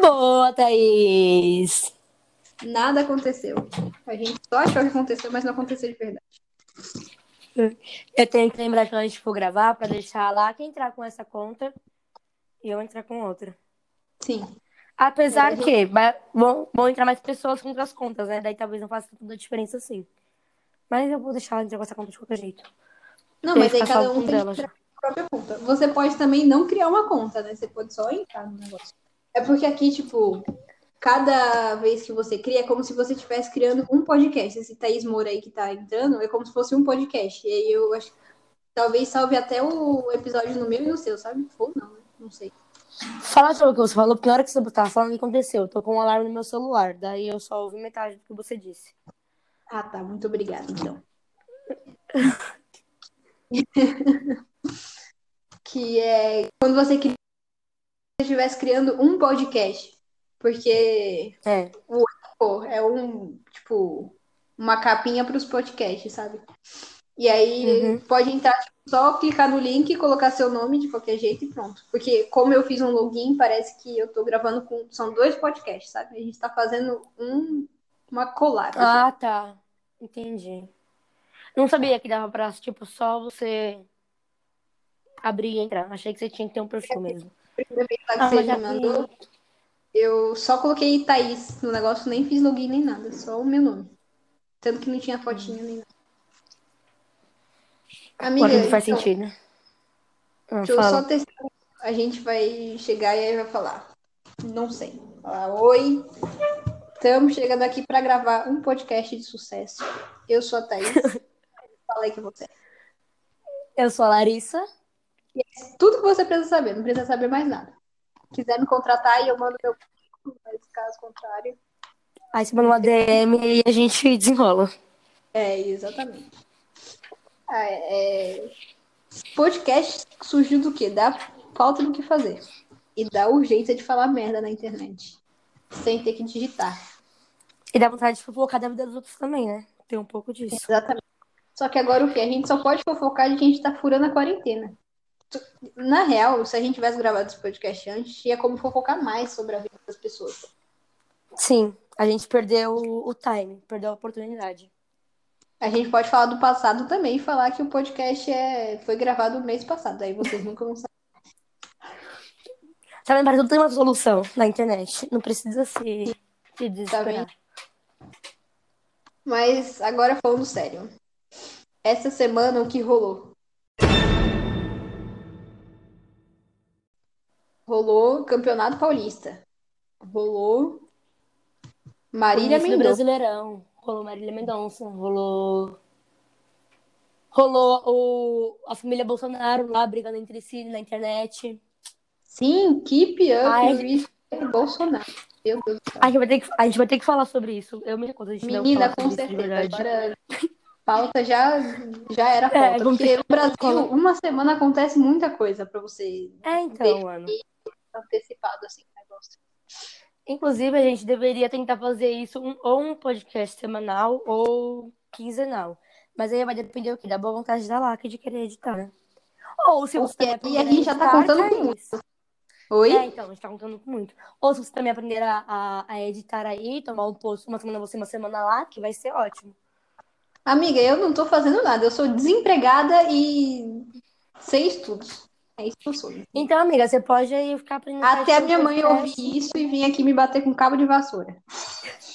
Boa, Thaís! Nada aconteceu. A gente só achou que aconteceu, mas não aconteceu de verdade. Eu tenho que lembrar quando a gente for gravar pra deixar lá quem entrar com essa conta e eu entrar com outra. Sim. Apesar É, que vai- vão, vão entrar mais pessoas com outras contas, né? Daí talvez não faça tanta diferença assim. Mas eu vou deixar ela entrar com essa conta de qualquer jeito. Não, mas aí cada um tem que criar a própria conta. Você pode também não criar uma conta, né? Você pode só entrar no negócio. É porque aqui, tipo, cada vez que você cria, é como se você estivesse criando um podcast. Esse Thaís Moura aí que tá entrando, é como se fosse um podcast. E aí eu acho que talvez salve até o episódio no meu e no seu, sabe? Ou não, né? Não sei. Fala sobre o que você falou, porque na hora que você tava falando, aconteceu? Eu tô com um alarme no meu celular, daí eu só ouvi metade do que você disse. Ah, tá. Muito obrigada, então. que é quando você cria, estivesse criando um podcast. Porque É. pô, é um, tipo, uma capinha para os podcasts, sabe? E aí Uhum. pode entrar, tipo, só clicar no link, colocar seu nome de qualquer jeito e pronto. Porque como eu fiz um login, parece que eu tô gravando com. São dois podcasts, sabe? A gente tá fazendo um, uma collab. Ah, tá. Entendi. Não sabia que dava pra, tipo, só você abrir e entrar. Achei que você tinha que ter um perfil mesmo. Primeira vez lá que Ah, você me mandou, eu só coloquei Thaís no negócio, nem fiz login nem nada, só o meu nome. Tanto que não tinha fotinha nem nada. Amiga, Agora não faz então, sentido. Ah, Deixa eu fala. só testar. A gente vai chegar e aí vai falar. Não sei. Falar, oi. Estamos chegando aqui para gravar um podcast de sucesso. Eu sou a Thaís. Fala aí que você é. Eu sou a Larissa. Tudo que você precisa saber, não precisa saber mais nada. Quiser me contratar e eu mando meu currículo, mas caso contrário. Aí você manda uma DM e a gente desenrola. É, exatamente. Ah, é... Podcast surgiu do quê? Da falta do que fazer. E da urgência de falar merda na internet. Sem ter que digitar. E dá vontade de fofocar da vida dos outros também, né? Tem um pouco disso. Exatamente. Só que agora o que? A gente só pode fofocar de que a gente tá furando a quarentena. Na real, se a gente tivesse gravado esse podcast antes, tinha como fofocar mais sobre a vida das pessoas. Sim, a gente perdeu o time, perdeu a oportunidade. A gente pode falar do passado também e falar que o podcast é... foi gravado no mês passado. Aí vocês nunca vão saber. Sabe, para tudo tem uma solução na internet. Não precisa se, se Tá desesperar. Mas agora falando sério. Essa semana o que rolou? Rolou Campeonato Paulista. Rolou Marília Mendonça. Brasileirão. Rolou Marília Mendonça. Rolou. Rolou o... a família Bolsonaro lá brigando entre si na internet. Sim, keep up Ai. with Bolsonaro. Meu Deus do céu. A gente vai ter que, a gente vai ter que falar sobre isso. Eu me gente não Menina, com certeza. Agora, pauta já, já era pauta. É, porque no Brasil, uma semana acontece muita coisa pra você É, então, mano. Antecipado assim o negócio. Inclusive, a gente deveria tentar fazer isso um- ou um podcast semanal ou quinzenal. Mas aí vai depender o quê? Da boa vontade da Laca de querer editar, né? Ou se você e a gente já tá contando com Thaís. Oi? É, então, a gente tá contando com muito. Ou se você também aprender a, a, a editar aí, tomar um post uma semana você, uma semana lá, que vai ser ótimo. Amiga, eu não tô fazendo nada. Eu sou desempregada e sem estudos. É isso que eu sou. Então, amiga, você pode aí ficar aprendendo. Até a minha mãe ouvir isso e vir aqui me bater com cabo de vassoura.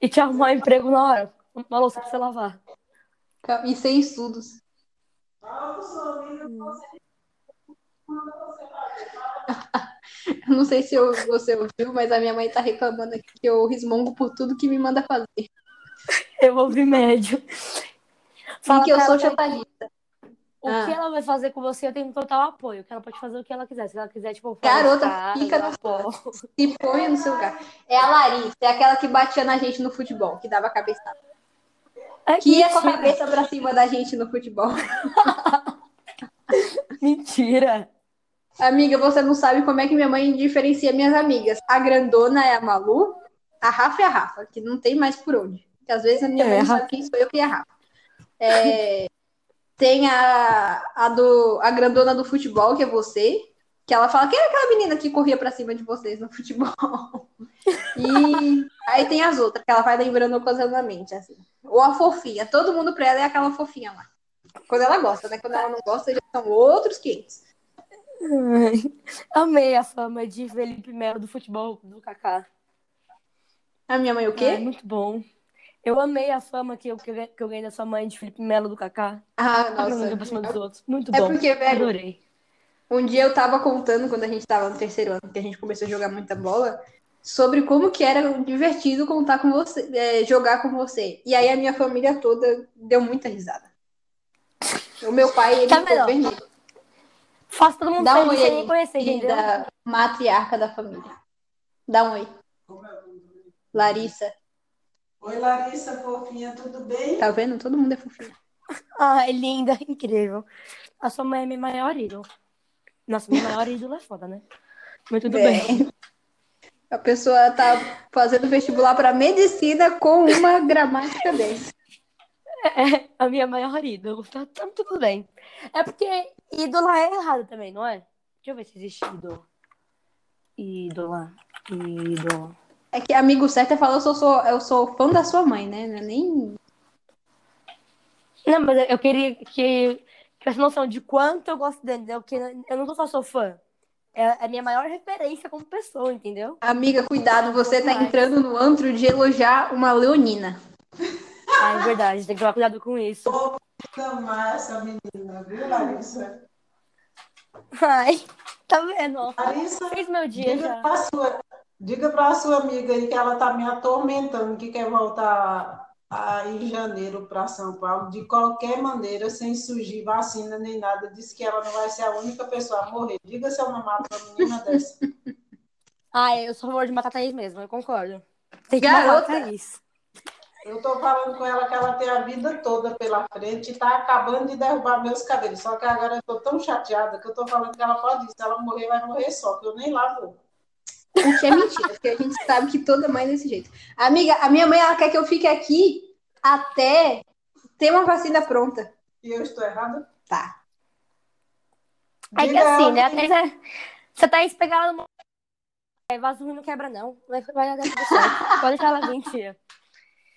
E te arrumar um emprego na hora. Uma louça pra você lavar. E sem estudos. Eu não sei se eu- você ouviu, mas a minha mãe tá reclamando aqui que eu resmungo por tudo que me manda fazer. Eu ouvi médio. Fala e que eu sou jornalista. O Ah. que ela vai fazer com você, eu tenho total apoio. Que ela pode fazer o que ela quiser. Se ela quiser, tipo, Garota, de casa, fica no- apoio. Se põe no seu lugar. É a Larissa, é aquela que batia na gente no futebol, que dava cabeçada. É Que ia com a cabeça pra cima da gente no futebol. Mentira. Amiga, você não sabe como é que minha mãe diferencia minhas amigas. A grandona é a Malu, a Rafa é a Rafa, que não tem mais por onde. Porque às vezes a minha É, mãe sabe quem sou eu que é a Rafa. É, tem a, a, do, a grandona do futebol, que é você. Que ela fala, quem é aquela menina que corria pra cima de vocês no futebol? E aí tem as outras, que ela vai lembrando ocasionalmente, assim. Ou a fofinha. Todo mundo pra ela é aquela fofinha lá. Quando ela gosta, né? Quando ela não gosta, já são outros 500. Ai, amei a fama de Felipe Melo do futebol do Kaká. A minha mãe o Ai, quê? muito bom. Eu amei a fama que eu, que eu que eu ganhei da sua mãe de Felipe Melo do Kaká. Ah, nossa. pra cima dos outros. Muito É bom. porque, velho, Adorei. Um dia eu tava contando, quando a gente tava no terceiro ano, que a gente começou a jogar muita bola, sobre como que era divertido contar com você, é, jogar com você. E aí a minha família toda deu muita risada. O meu pai, ele Tá ficou vermelho. Faço todo mundo Dá um oi aí, conhecer, querida matriarca da família. Dá um oi. Larissa. Oi, Larissa, fofinha, tudo bem? Tá vendo? Todo mundo é fofinho. Ai, linda, incrível. A sua mãe é minha maior ídolo. Nossa, minha maior ídolo é foda, né? Mas tudo É. bem. A pessoa tá fazendo vestibular para medicina com uma gramática dessa. É a minha maior ídolo. Tá, tá tudo bem. É porque ídola é errado também, não é? Deixa eu ver se existe ídolo. Ídola. Ídola. É que amigo certo é falar, eu sou, sou- eu sou fã da sua mãe, né? Não é Nem Não, mas eu queria que tivesse noção de quanto eu gosto dele, entendeu? Porque eu não só sou fã. É a minha maior referência como pessoa, entendeu? Amiga, cuidado, você tá entrando no antro de elogiar uma leonina. Ah, é verdade, tem que tomar cuidado com isso. Amar essa menina, viu, Larissa? Ai, tá vendo? Larissa, Fez meu dia já. pra diga pra sua amiga aí que ela tá me atormentando, que quer voltar aí em janeiro para São Paulo, de qualquer maneira, sem surgir vacina nem nada. Disse que ela não vai ser a única pessoa a morrer. Diga se eu não mato uma menina dessa. Ah, eu sou a favor de matar a Thaís mesmo, eu concordo. Tem que Garota. matar a Thaís. Eu tô falando com ela que ela tem a vida toda pela frente e tá acabando de derrubar meus cabelos. Só que agora eu tô tão chateada que eu tô falando que ela pode ir. Se ela morrer, vai morrer só, que eu nem lá vou. O que é mentira, porque a gente sabe que toda mãe é desse jeito. Amiga, a minha mãe, ela quer que eu fique aqui até ter uma vacina pronta. E eu estou errada? Tá. É que assim, né? A que- Thaís é... Se a Thaís pegar ela no... É, vaso ruim não quebra, não. Vai, vai dar tudo certo. Pode deixar ela vir, tia.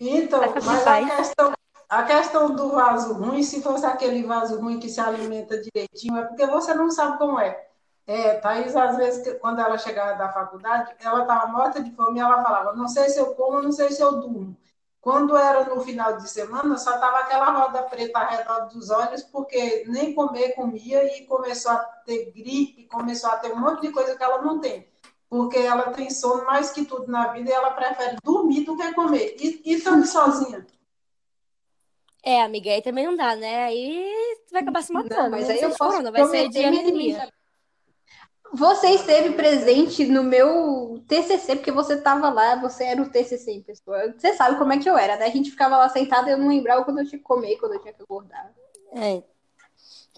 Então, mas a questão, a questão do vaso ruim, se fosse aquele vaso ruim que se alimenta direitinho, é porque você não sabe como é. É, Thaís, às vezes, que- quando ela chegava da faculdade, ela estava morta de fome e ela falava, não sei se eu como, não sei se eu durmo. Quando era no final de semana, só estava aquela roda preta ao redor dos olhos, porque nem comer comia e começou a ter gripe, começou a ter um monte de coisa que ela não tem. Porque ela tem sono mais que tudo na vida e ela prefere dormir do que comer. E, e estando sozinha. É, amiga, aí também não dá, né? Aí você vai acabar se matando. Não, mas não aí vai eu ser posso corona, vai ser prometer de anemia. Você esteve presente no meu TCC, porque você estava lá, você era o TCC em pessoa. Você sabe como é que eu era, né? A gente ficava lá sentada e eu não lembrava quando eu tinha que comer, quando eu tinha que acordar. É.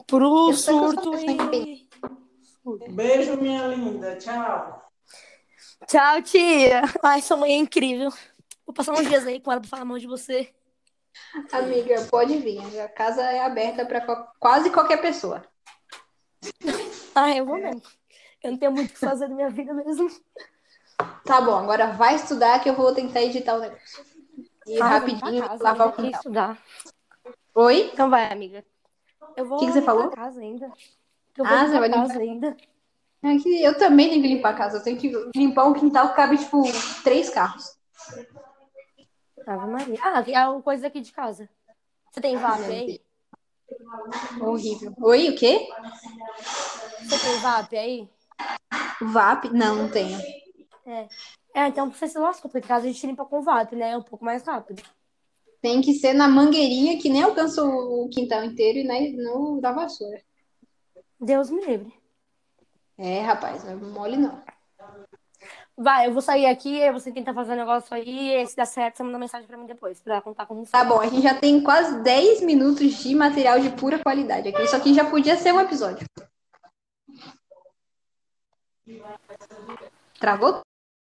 Pro surto e... Beijo, minha linda. Tchau. Tchau, tia. Ai, sua mãe é incrível. Vou passar uns dias aí com ela pra falar mal de você. Amiga, pode vir. A casa é aberta para quase qualquer pessoa. Ai, eu vou mesmo. Eu não tenho muito o que fazer da minha vida mesmo. Tá bom, agora vai estudar que eu vou tentar editar o negócio. E Ai, rapidinho casa, lavar o quintal. estudar. Oi? Então vai, amiga. Eu vou Que que você limpar falou? casa ainda. Eu Ah, vou você limpar vai a casa limpar? ainda. É que eu também tenho que limpar a casa. Eu tenho que limpar um quintal que cabe, tipo, três carros. Ave Maria. Ah, é uma coisa aqui de casa. Você tem VAP aí? Horrível. Oi, o quê? Você tem VAP aí? VAP? Não, não tenho. É. É, então você se lascou, porque em casa a gente limpa com VAP, né? É um pouco mais rápido. Tem que ser na mangueirinha que nem alcança o quintal inteiro e né, no da vassoura. Deus me livre. É, rapaz, não é mole não. Vai, eu vou sair aqui, você tenta fazer um negócio aí, se der certo, você manda mensagem pra mim depois, pra contar como foi. Tá bom, a gente já tem quase 10 minutos de material de pura qualidade aqui. Isso aqui já podia ser um episódio. Trago